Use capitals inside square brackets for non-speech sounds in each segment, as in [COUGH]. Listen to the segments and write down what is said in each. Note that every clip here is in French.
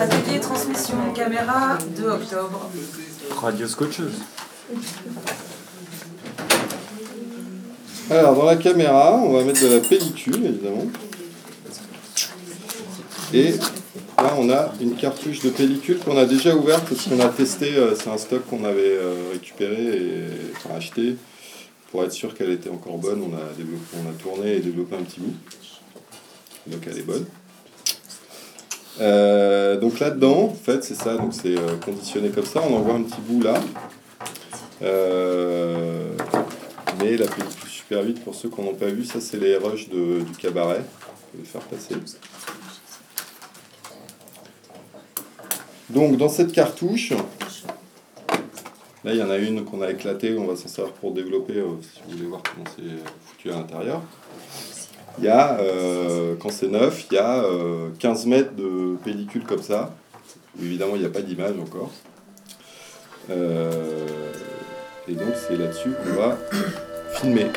Atelier transmission caméra 2 octobre. Radio scotcheuse. Alors, dans la caméra, on va mettre de la pellicule, évidemment. Et là, on a une cartouche de pellicule qu'on a déjà ouverte parce qu'on a testé. euh, C'est un stock qu'on avait euh, récupéré et enfin, acheté pour être sûr qu'elle était encore bonne. On a, développé, on a tourné et développé un petit bout. Donc, elle est bonne. Euh, donc là-dedans, en fait, c'est ça. Donc c'est euh, conditionné comme ça. On envoie un petit bout là. Euh, mais la pellicule super vite pour ceux qui n'ont pas vu, ça c'est les rushs de- du cabaret. Je vais faire passer. Donc dans cette cartouche, là il y en a une qu'on a éclatée, on va s'en servir pour développer si vous voulez voir comment c'est foutu à l'intérieur. Il y a, euh, quand c'est neuf, il y a euh, 15 mètres de pellicule comme ça. Évidemment, il n'y a pas d'image encore. Euh, et donc, c'est là-dessus qu'on va [COUGHS] filmer.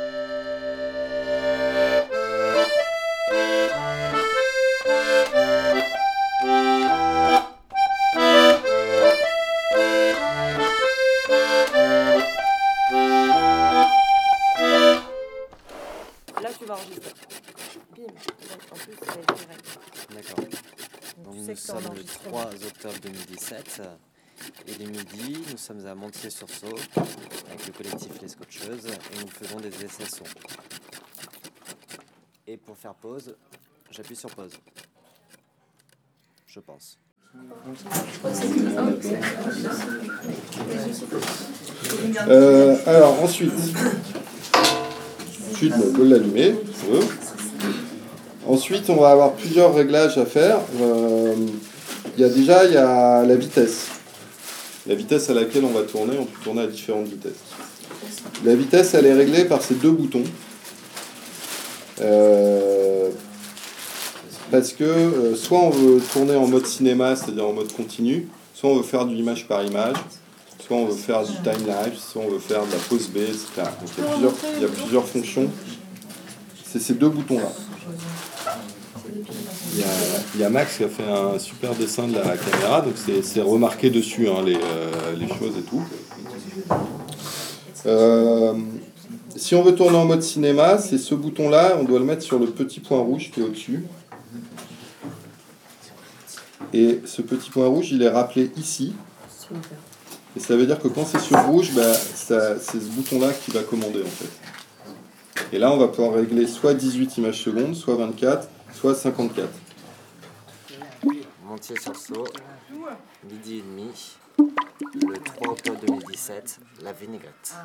Là, tu vas enregistrer. Bim. En plus, c'est direct. D'accord. Donc, nous sommes le enregistrement. 3 octobre 2017. Il est midi, nous sommes à Montier-sur-Sault avec le collectif Les Scotcheuses et nous faisons des essais son. Et pour faire pause, j'appuie sur pause. Je pense. Euh, alors, ensuite, ensuite on peut l'allumer, si on veut. Ensuite, on va avoir plusieurs réglages à faire. Euh, Il y a déjà il y a la vitesse. La vitesse à laquelle on va tourner, on peut tourner à différentes vitesses. La vitesse, elle est réglée par ces deux boutons. Euh, parce que euh, soit on veut tourner en mode cinéma, c'est-à-dire en mode continu, soit on veut faire du image par image, soit on veut faire du time lapse, soit on veut faire de la pause B, etc. Donc il y a plusieurs, il y a plusieurs fonctions. C'est ces deux boutons-là. Il y, a, Max qui a fait un super dessin de la caméra, donc c'est- remarqué dessus hein, les, euh, les choses et tout. Euh, si on veut tourner en mode cinéma, c'est ce bouton-là, on doit le mettre sur le petit point rouge qui est au-dessus. Et ce petit point rouge, il est rappelé ici. Et ça veut dire que quand c'est sur rouge, bah, c'est ce bouton-là qui va commander en fait. Et là, on va pouvoir régler soit 18 images secondes, soit 24, soit 54. Montier-sur-Sault, midi et demi, le 3 octobre 2017, la vinaigrette.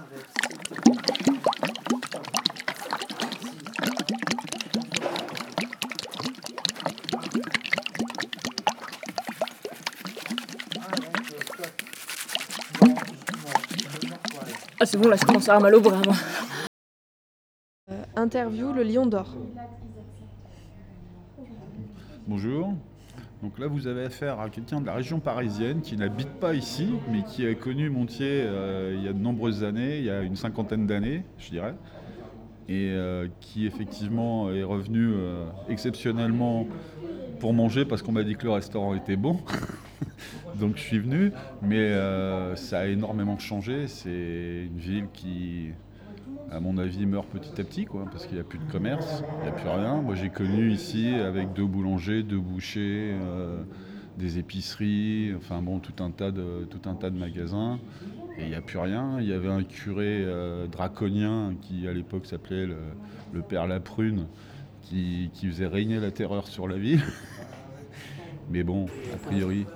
Ah, c'est bon, là, je commence à avoir mal au bras, moi. Euh, interview le lion d'or. Bonjour. Donc là, vous avez affaire à quelqu'un de la région parisienne qui n'habite pas ici, mais qui a connu Montier euh, il y a de nombreuses années, il y a une cinquantaine d'années, je dirais, et euh, qui effectivement est revenu euh, exceptionnellement pour manger parce qu'on m'a dit que le restaurant était bon. [LAUGHS] Donc je suis venu, mais ça a énormément changé. C'est une ville qui, à mon avis, meurt petit à petit, quoi, parce qu'il n'y a plus de commerce, il n'y a plus rien. Moi, j'ai connu ici avec deux boulangers, deux bouchers, euh, des épiceries, enfin bon, tout un tas de, tout un tas de magasins. Et il n'y a plus rien. Il y avait un curé euh, draconien qui, à l'époque, s'appelait le, Père Laprune, qui, qui faisait régner la terreur sur la ville. [LAUGHS] Mais bon, a priori,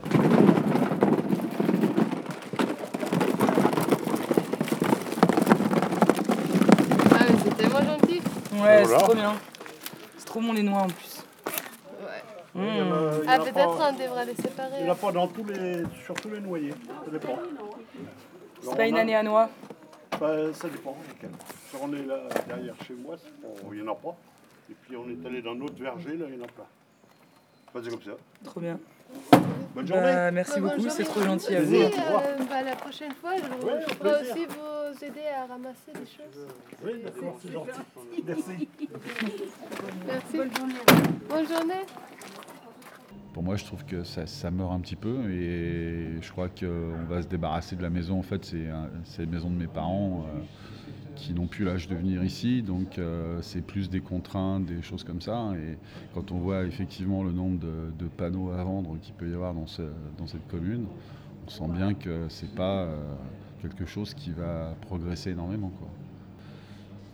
Ah, mais c'était moins gentil. Ouais, c'est trop bien. C'est trop bon les noix en plus. Ouais. Mmh. Ah, peut-être on devrait les séparer. Il n'y en a pas dans tous les, sur tous les noyers. Ça dépend. C'est pas une année à noix. Bah, ça dépend. Si on est là derrière chez moi, pas- il n'y en a pas. Et puis on est allé dans notre verger, là, il y en a plein. Bah, c'est comme ça. Trop bien. Bonne journée. Bah, merci Bah, beaucoup, c'est trop gentil à vous. Euh, bah, la prochaine fois, je, Ouais, plaisir. aussi vous aider à ramasser des choses. Oui, d'accord, c'est gentil. [LAUGHS] Merci. Merci. Bonne journée. Bonne journée. pour moi, je trouve que ça, ça meurt un petit peu et je crois qu'on va se débarrasser de la maison. En fait, c'est la maison de mes parents euh, qui n'ont plus l'âge de venir ici, donc euh, c'est plus des contraintes, des choses comme ça. Et quand on voit effectivement le nombre de, panneaux à vendre qu'il peut y avoir dans, ce- dans cette commune, on sent bien que c'est pas euh, quelque chose qui va progresser énormément.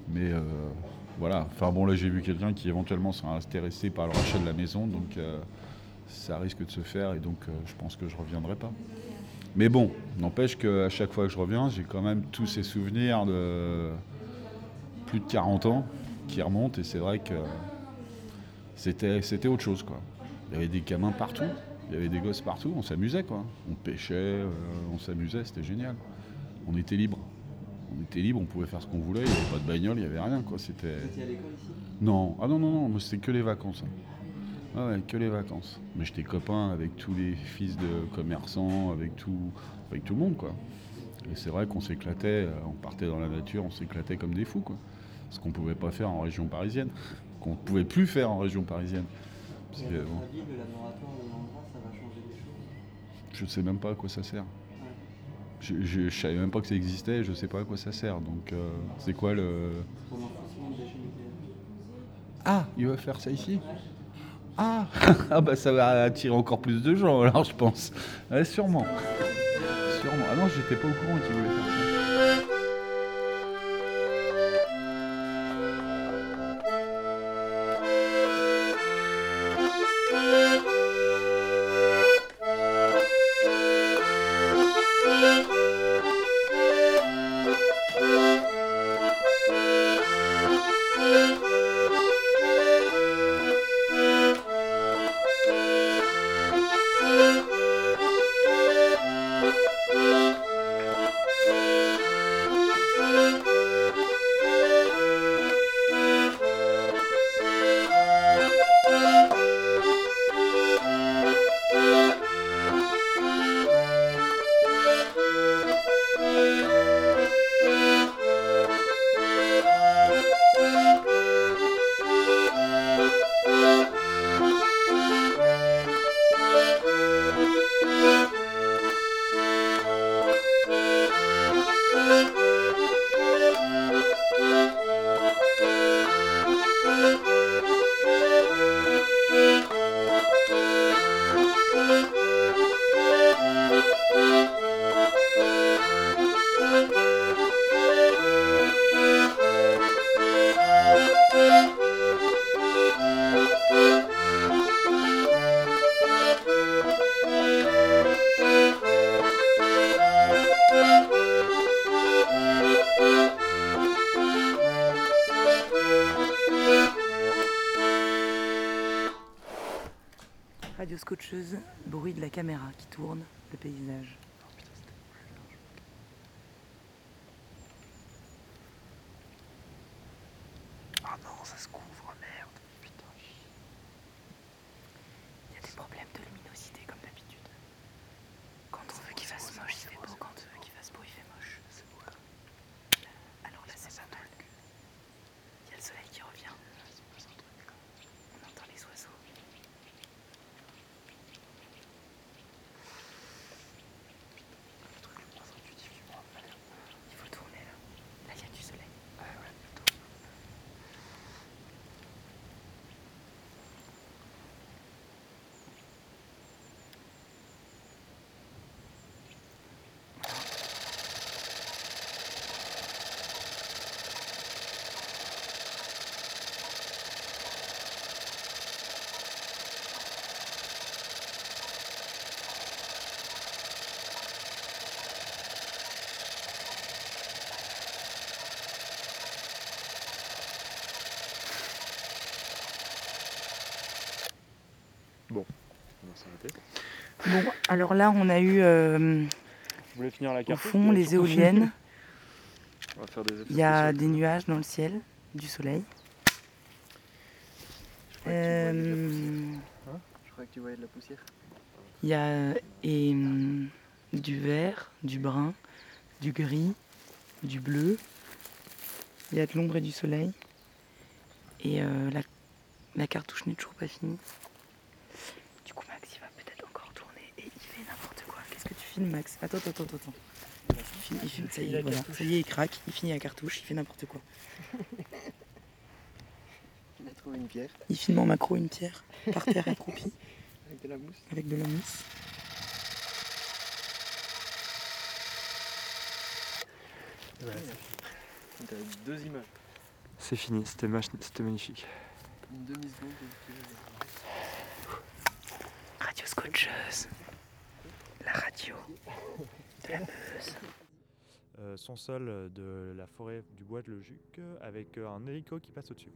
Mais euh, voilà, enfin bon là j'ai vu quelqu'un qui éventuellement sera intéressé par le rachat de la maison, donc ça risque de se faire et donc je pense que je reviendrai pas. Mais bon, n'empêche qu'à chaque fois que je reviens, j'ai quand même tous ces souvenirs de plus de 40 ans qui remontent et c'est vrai que c'était, c'était autre chose quoi. Il y avait des gamins partout, il y avait des gosses partout, on s'amusait quoi. On pêchait, euh, on s'amusait, c'était génial. On était libre. On était libre, on pouvait faire ce qu'on voulait, il n'y avait pas de bagnole, il n'y avait rien quoi. C'était... à l'école ici? Non, ah non, non, non, c'était que les vacances. hein. Ah ouais, que les vacances. Mais j'étais copain avec tous les fils de commerçants, avec tout, avec tout le monde, quoi. Et c'est vrai qu'on s'éclatait, euh, on partait dans la nature, on s'éclatait comme des fous, quoi. Ce qu'on pouvait pas faire en région parisienne, qu'on pouvait plus faire en région parisienne. Parce que, bon, avis, le laboratoire de l'endroit, ça va changer des choses? Je sais même pas à quoi ça sert. Je, je, je savais même pas que ça existait, je sais pas à quoi ça sert. Donc, euh, c'est quoi le. Pour l'enfouissement de déchets nucléaires. Ah, il va faire ça ici? Ah [LAUGHS] Ah bah ça va attirer encore plus de gens alors je pense. Sûrement. Sûrement. Ah non, j'étais pas au courant qu'il voulait Bruit de la caméra qui tourne, le paysage. Ah non, ça se couvre, merde. Putain. Il y a des problèmes de luminosité comme d'habitude. Quand on veut qu'il fasse moche, il fait beau. Quand on veut qu'il fasse beau, il fait moche. Alors là, c'est pas mal. Il y a le soleil qui revient. On entend les oiseaux. Il faut tourner là. Là, il y a du soleil. Bon, alors là, on a eu euh, Vous voulez finir la au fond les [LAUGHS] éoliennes. On va faire des effets Il y a des nuages dans le ciel, du soleil. Euh, Je crois que tu voyais de la poussière. Il y a et, hum, du vert, du brun, du gris, du bleu. Il y a de l'ombre et du soleil. Et euh, la, la cartouche n'est toujours pas finie. Du coup, Max, il filme Max. Attends, attends, attends, attends. Il filme, il filme, ça y est, voilà. Ça y est, il craque, il finit la cartouche, il fait n'importe quoi. [LAUGHS] Il a trouvé une pierre Il filme en macro une pierre, par terre accroupie, [LAUGHS] avec de la mousse. avec de la mousse. T'as deux images. C'est fini, c'était magnifique. Une demi-seconde. Radio scotcheuse. La radio. La. Euh, son sol de la forêt du bois de Lejuc euh, avec euh, un hélico qui passe au-dessus.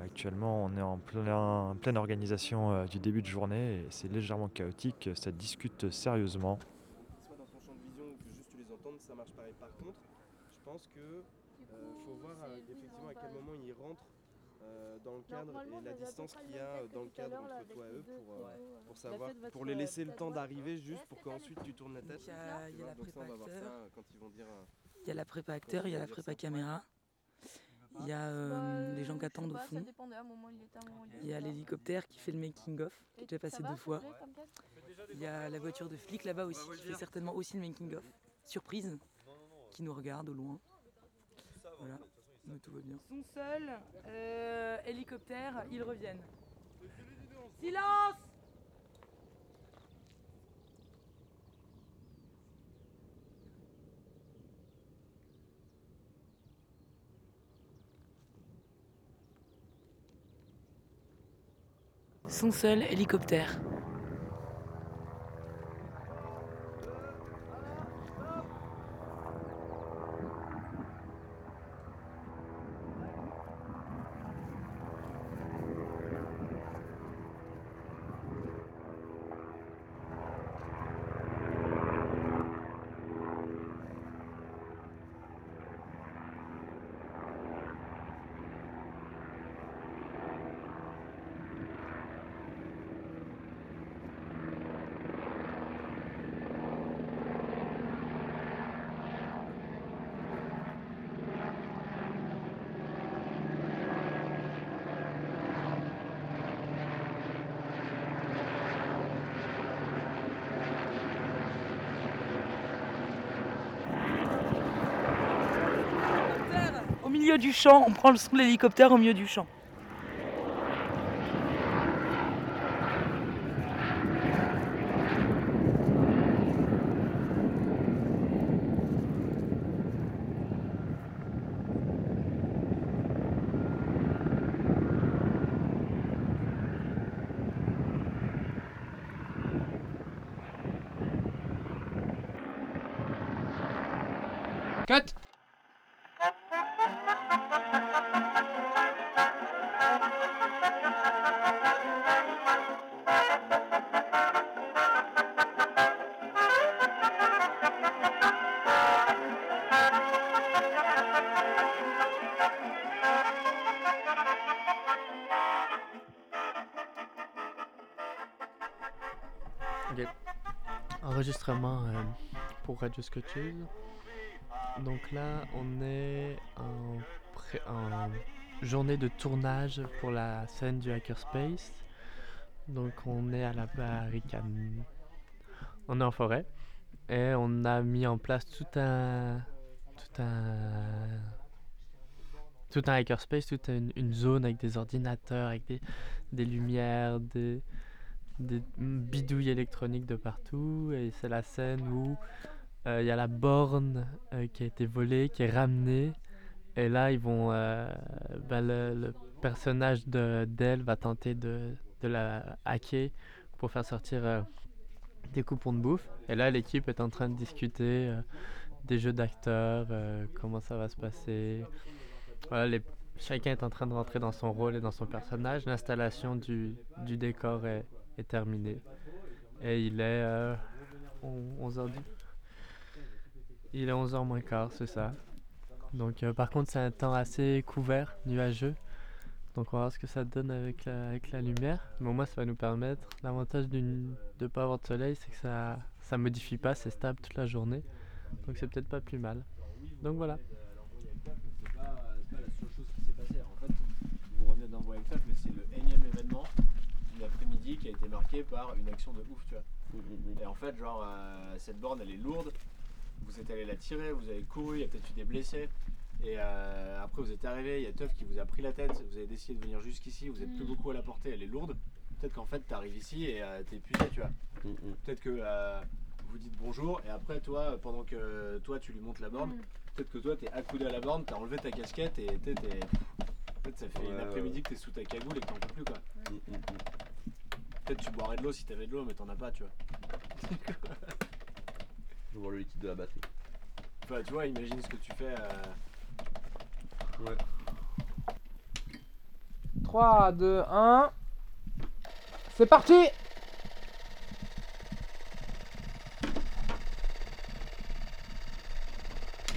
Euh, Actuellement, on est en plein- pleine organisation euh, du début de journée et c'est légèrement chaotique. Ça discute sérieusement. Soit dans ton champ de vision ou que juste tu les ça marche pareil. Par contre, je pense que euh, faut voir euh, effectivement à quel moment ils rentrent euh, dans le cadre et la distance qu'il y a euh, dans le cadre entre toi et eux pour, euh, pour savoir, pour les laisser le temps d'arriver juste pour qu'ensuite tu tournes la tête. Il y a- la prépa acteur. euh, quand ils vont dire. euh, Il y a la prépa acteur, il y a la prépa caméra. Il y a euh, les gens qui attendent au fond. Il y a l'hélicoptère qui fait le making of, qui est déjà passé deux fois. Il y a la voiture de flic là-bas aussi, qui fait certainement aussi le making of. Surprise, qui nous regarde au loin. Voilà, mais tout va bien. Ils sont seuls, euh, hélicoptère, ils reviennent. Silence Son seul hélicoptère. Au milieu du champ, on prend le son de l'hélicoptère au milieu du champ. Enregistrement euh, pour Radio Scotcheuse. Donc là, on est en journée de tournage pour la scène du Hackerspace. Donc on est à la barricade. On est en forêt. Et on a mis en place tout un. Tout un. Tout un hackerspace, toute une, une zone avec des ordinateurs, avec des, des lumières, des, des bidouilles électroniques de partout. Et c'est la scène où euh, il y a la borne euh, qui a été volée, qui est ramenée. Et là, ils vont. euh, ben, le, personnage de d'elle va tenter de, de la hacker pour faire sortir euh, des coupons de bouffe. Et là, l'équipe est en train de discuter euh, des jeux d'acteurs, euh, comment ça va se passer. Voilà, chacun est en train de rentrer dans son rôle et dans son personnage. L'installation du, du décor est, est terminée. Et il est euh, 11h Il est 11h moins quart, c'est ça. Donc, euh, par contre, c'est un temps assez couvert, nuageux. Donc on va voir ce que ça donne avec la, avec la lumière. Mais au moins ça va nous permettre. L'avantage de ne pas avoir de soleil, c'est que ça ça modifie pas, c'est stable toute la journée. Donc c'est peut-être pas plus mal. Donc voilà. C'est pas, c'est pas la seule chose qui s'est passée. En fait, vous revenez d'un voyage taf, mais c'est le énième événement d'une après-midi qui a été marqué par une action de ouf, tu vois. Et en fait, genre, euh, cette borne elle est lourde. Vous êtes allé la tirer, vous avez couru, il y a peut-être eu des blessés. Et euh, après, vous êtes arrivé, il y a Teuf qui vous a pris la tête, vous avez décidé de venir jusqu'ici, vous êtes plus beaucoup à la portée, elle est lourde. Peut-être qu'en fait, tu arrives ici et euh, t'es épuisé, tu vois. Peut-être que euh, vous dites bonjour et après, toi, pendant que toi tu lui montes la borne, peut-être que toi, t'es accoudé à la borne, t'as enlevé ta casquette et t'es. t'es- En fait, ça fait une après-midi que t'es sous ta cagoule et que t'en peux plus, quoi. Peut-être tu boirais de l'eau si t'avais de l'eau, mais t'en as pas, tu vois. Je vois le liquide de la batterie. Enfin, tu vois, imagine ce que tu fais. euh, Ouais. 3, 2, 1. C'est parti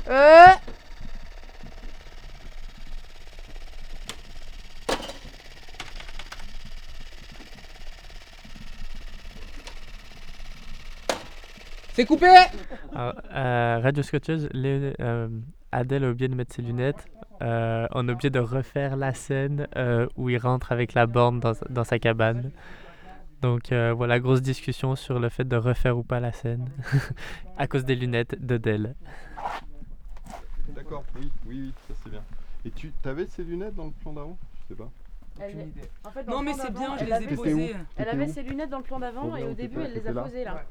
Euh C'est coupé? Alors, euh, Radio Scotcheuse, euh, Adèle a oublié de mettre ses lunettes. Euh, on a oublié de refaire la scène euh, où il rentre avec la borne dans, dans sa cabane. Donc euh, voilà, grosse discussion sur le fait de refaire ou pas la scène [LAUGHS] à cause des lunettes d'Adèle. D'accord, oui, oui, oui, ça c'est bien. Et tu avais ces lunettes dans le plan d'avant? Je sais pas. Elle- en fait, dans Non, mais c'est bien, je les ai posées. Elle avait ses lunettes dans le plan d'avant et au début elle les a posées là.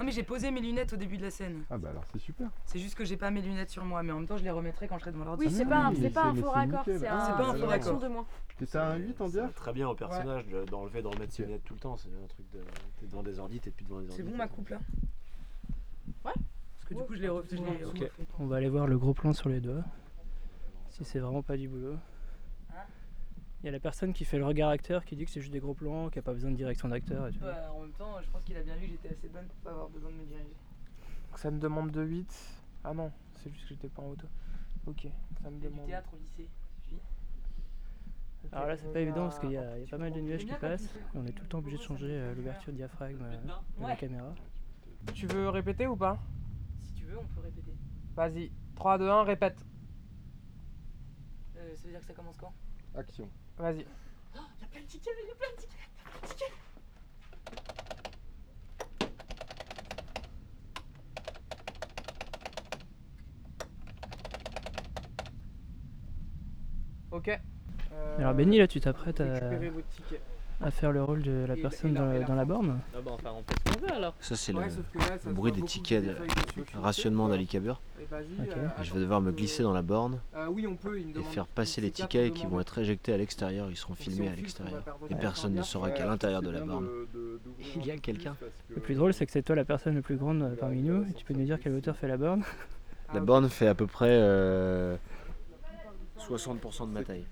Non, mais j'ai posé mes lunettes au début de la scène. Ah bah alors c'est super. C'est juste que j'ai pas mes lunettes sur moi, mais en même temps, je les remettrai quand je serai devant l'ordi. Oui, c'est pas un, c'est pas un mais faux c'est raccord, nickel. c'est Ah, un, c'est pas un c'est faux une action raccord. de moins. T'étais à un 8 en ça dire va très bien au personnage de- d'enlever, d'enlemettre ses lunettes tout le temps. C'est un truc de. T'es devant des ordi, t'es plus devant des ordi. C'est bon ma coupe là Ouais. Parce que du coup, je les refais. je les refais. On va aller voir le gros plan sur les doigts. Si c'est vraiment pas du boulot. Il y a la personne qui fait le regard acteur qui dit que c'est juste des gros plans, qui a pas besoin de direction d'acteur et tout. En même temps, je pense qu'il a bien vu que j'étais assez bonne pour pas avoir besoin de me diriger. Donc ça me demande de 8. Ah non, c'est juste que j'étais pas en auto. Ok, ça me Du demande. théâtre au lycée. Alors là, c'est pas évident parce qu'il y, a il y a pas mal de nuages qui passent. et on est tout le temps obligé de changer euh, l'ouverture diaphragme euh, de la Ouais. caméra. Tu veux répéter ou pas? Si tu veux, on peut répéter. Vas-y, 3, 2, 1, répète. Euh, ça veut dire que ça commence quand? Action. Vas-y. Y'a plein de tickets, y'a plein de tickets, y'a plein de tickets Ok. Euh, Alors Benny, là, tu t'apprêtes à, récupérez votre ticket. À faire le rôle de la personne dans, la- dans borne. Ah bah enfin on fait ce qu'on veut alors. Ça, c'est Ouais, le, bruit des tickets de rationnement d'Alicabur. Euh, Et je vais devoir me euh, glisser dans la borne euh, oui, on peut, il me et faire passer les tickets qui vont être éjectés à l'extérieur. Ils seront filmés à l'extérieur. Et personne ne saura qu'à l'intérieur de la borne, [LAUGHS] il y a quelqu'un. Le plus drôle, c'est que c'est toi la personne la plus grande euh, parmi nous. Et tu peux nous dire quelle hauteur fait la borne La borne fait à peu près euh, 60% de ma taille.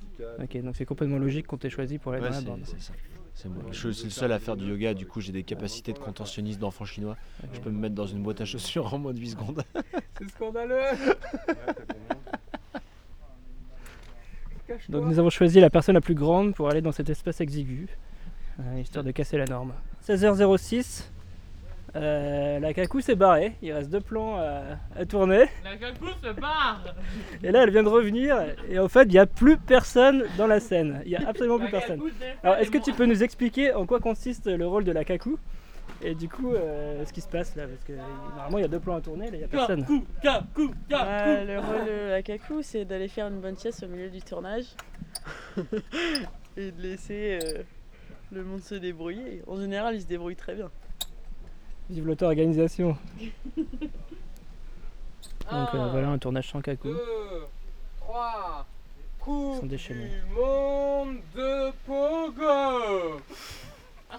Ok, donc c'est complètement logique qu'on t'ait choisi pour aller Ouais, dans la borne. c'est ça. C'est moi. Je suis le seul à faire du yoga, du coup j'ai des capacités de contentionniste d'enfant chinois. Je peux me mettre dans une boîte à chaussures en moins de 8 secondes. [LAUGHS] C'est scandaleux Donc nous avons choisi la personne la plus grande pour aller dans cet espace exigu, euh, histoire de casser la norme. 16h06, euh, la cacou s'est barrée, il reste deux plans à, à tourner. La cacou se barre Et là elle vient de revenir, et en fait il n'y a plus personne dans la scène, il n'y a absolument plus personne. Alors est-ce que tu peux nous expliquer en quoi consiste le rôle de la cacou et du coup euh, ce qui se passe là? Parce que normalement il y a deux plans à tourner, là il n'y a personne. Ah, le rôle de la cacou, c'est d'aller faire une bonne sieste au milieu du tournage [LAUGHS] et de laisser euh, le monde se débrouiller. En général, il se débrouille très bien. Vive l'auto-organisation. [LAUGHS] Donc euh, voilà un tournage sans cacou. 2, 3, Ils coup sont déchaînés. du monde de Pogo [LAUGHS]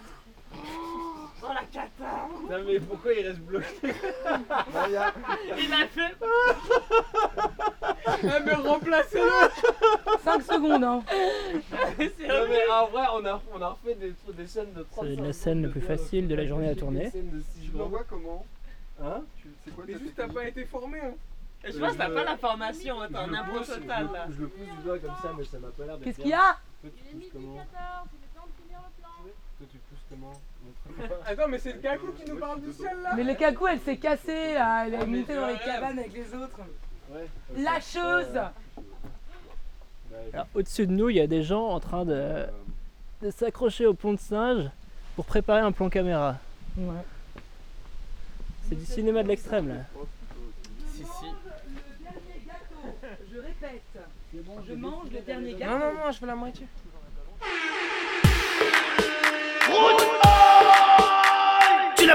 Oh la cata Non, mais pourquoi il reste bloqué? [LAUGHS] Il a fait Eh mais remplacez-le 5 secondes, hein [LAUGHS] Non, mais en vrai, on a, on a refait des, des scènes de 35 C'est la scène la plus facile de la journée à tourner. Tu l'envoies comment Hein Tu- C'est quoi Mais ta juste t'as technique pas été formé hein Je pense que t'as pas la formation, t'as un Je le impro total là. Je le pousse du doigt comme ça, mais ça m'a pas l'air d'être Qu'est-ce qu'il y a Toi, tu pousses comment Toi, tu pousses comment. [LAUGHS] Attends, mais c'est le [LAUGHS] cacou qui nous parle du ciel là Mais le cacou, elle s'est cassée, là. elle est montée dans les cabanes avec les autres. La chose Alors, Au-dessus de nous, il y a des gens en train de, de s'accrocher au pont de singe pour préparer un plan caméra. Ouais. C'est du cinéma de l'extrême là. Si, si. Je répète, je mange le dernier gâteau. Non, non, non, je veux la moitié.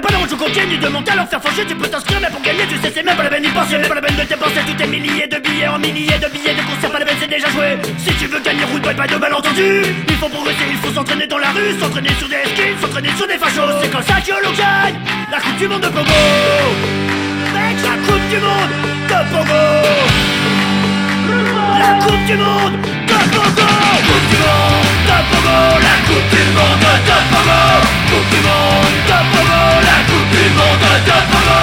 Pas de route coquine ni de mental en faire faucher, tu peux t'inscrire mais pour gagner tu sais c'est même pas la peine d'y penser Pas la peine de dépenser tous tes milliers de billets en milliers de billets de concerts Pas la peine c'est déjà joué. Si tu veux gagner route pas de malentendu. Il faut progresser, il faut s'entraîner dans la rue S'entraîner sur des skins, s'entraîner sur des fachos. C'est comme ça que l'on gagne La coupe du monde de Pogo Mec la coupe du monde de Pogo La coupe du monde de Pogo de Pogo La coupe du monde de Pogo Coupe du monde de Pogo La coupe du monde de Pogo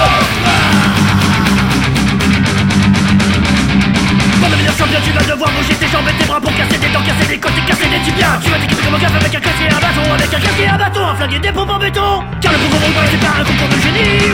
Pour devenir champion tu vas devoir bouger tes jambes et tes bras Pour casser des dents, casser des côtes casser des tibias. Tu vas t'équiper comme un gaffe avec un casque et un bâton Avec un casque et un bâton, un flingue et des pompes en béton. Car le concours rouge c'est pas un concours de génie